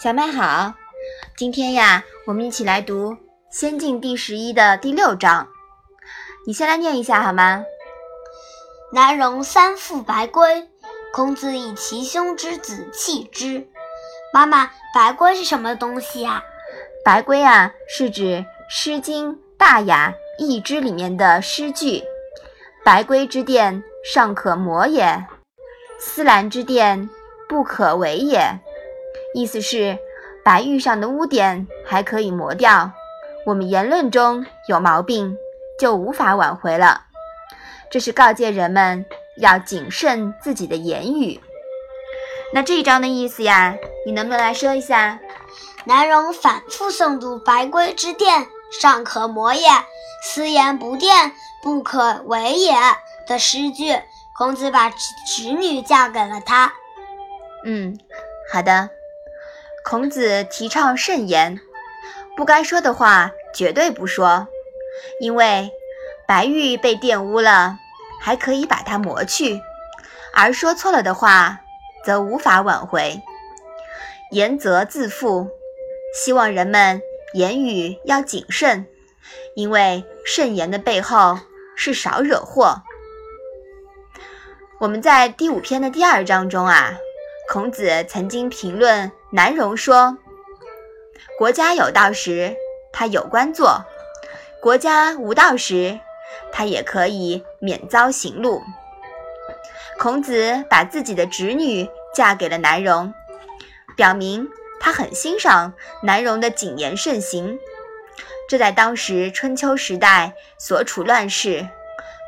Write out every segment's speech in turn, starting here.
小麦好，今天呀，我们一起来读《仙境》第十一的第六章。你先来念一下好吗？南容三父白圭，孔子以其兄之子弃之。妈妈，白圭是什么东西呀？白圭啊，是指《诗经·大雅·易之》里面的诗句：“白圭之殿，尚可磨也；丝兰之殿，不可为也。”意思是，白玉上的污点还可以磨掉，我们言论中有毛病就无法挽回了。这是告诫人们要谨慎自己的言语。那这一章的意思呀，你能不能来说一下？南荣反复诵读“白圭之殿，尚可磨也；斯言不殿，不可为也”的诗句，孔子把侄女嫁给了他。嗯，好的。孔子提倡慎言，不该说的话绝对不说，因为白玉被玷污了，还可以把它磨去；而说错了的话，则无法挽回。言则自负，希望人们言语要谨慎，因为慎言的背后是少惹祸。我们在第五篇的第二章中啊。孔子曾经评论南荣说：“国家有道时，他有官做；国家无道时，他也可以免遭刑戮。”孔子把自己的侄女嫁给了南荣，表明他很欣赏南荣的谨言慎行。这在当时春秋时代所处乱世，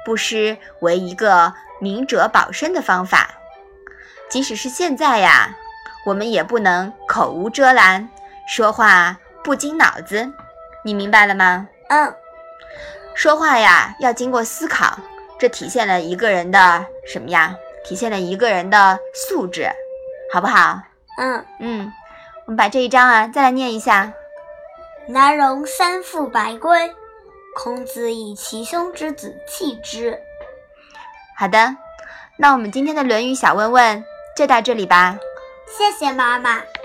不失为一个明哲保身的方法。即使是现在呀，我们也不能口无遮拦，说话不经脑子，你明白了吗？嗯，说话呀要经过思考，这体现了一个人的什么呀？体现了一个人的素质，好不好？嗯嗯，我们把这一章啊再来念一下。南容三父白圭，孔子以其兄之子弃之。好的，那我们今天的《论语》小问问。就到这里吧，谢谢妈妈。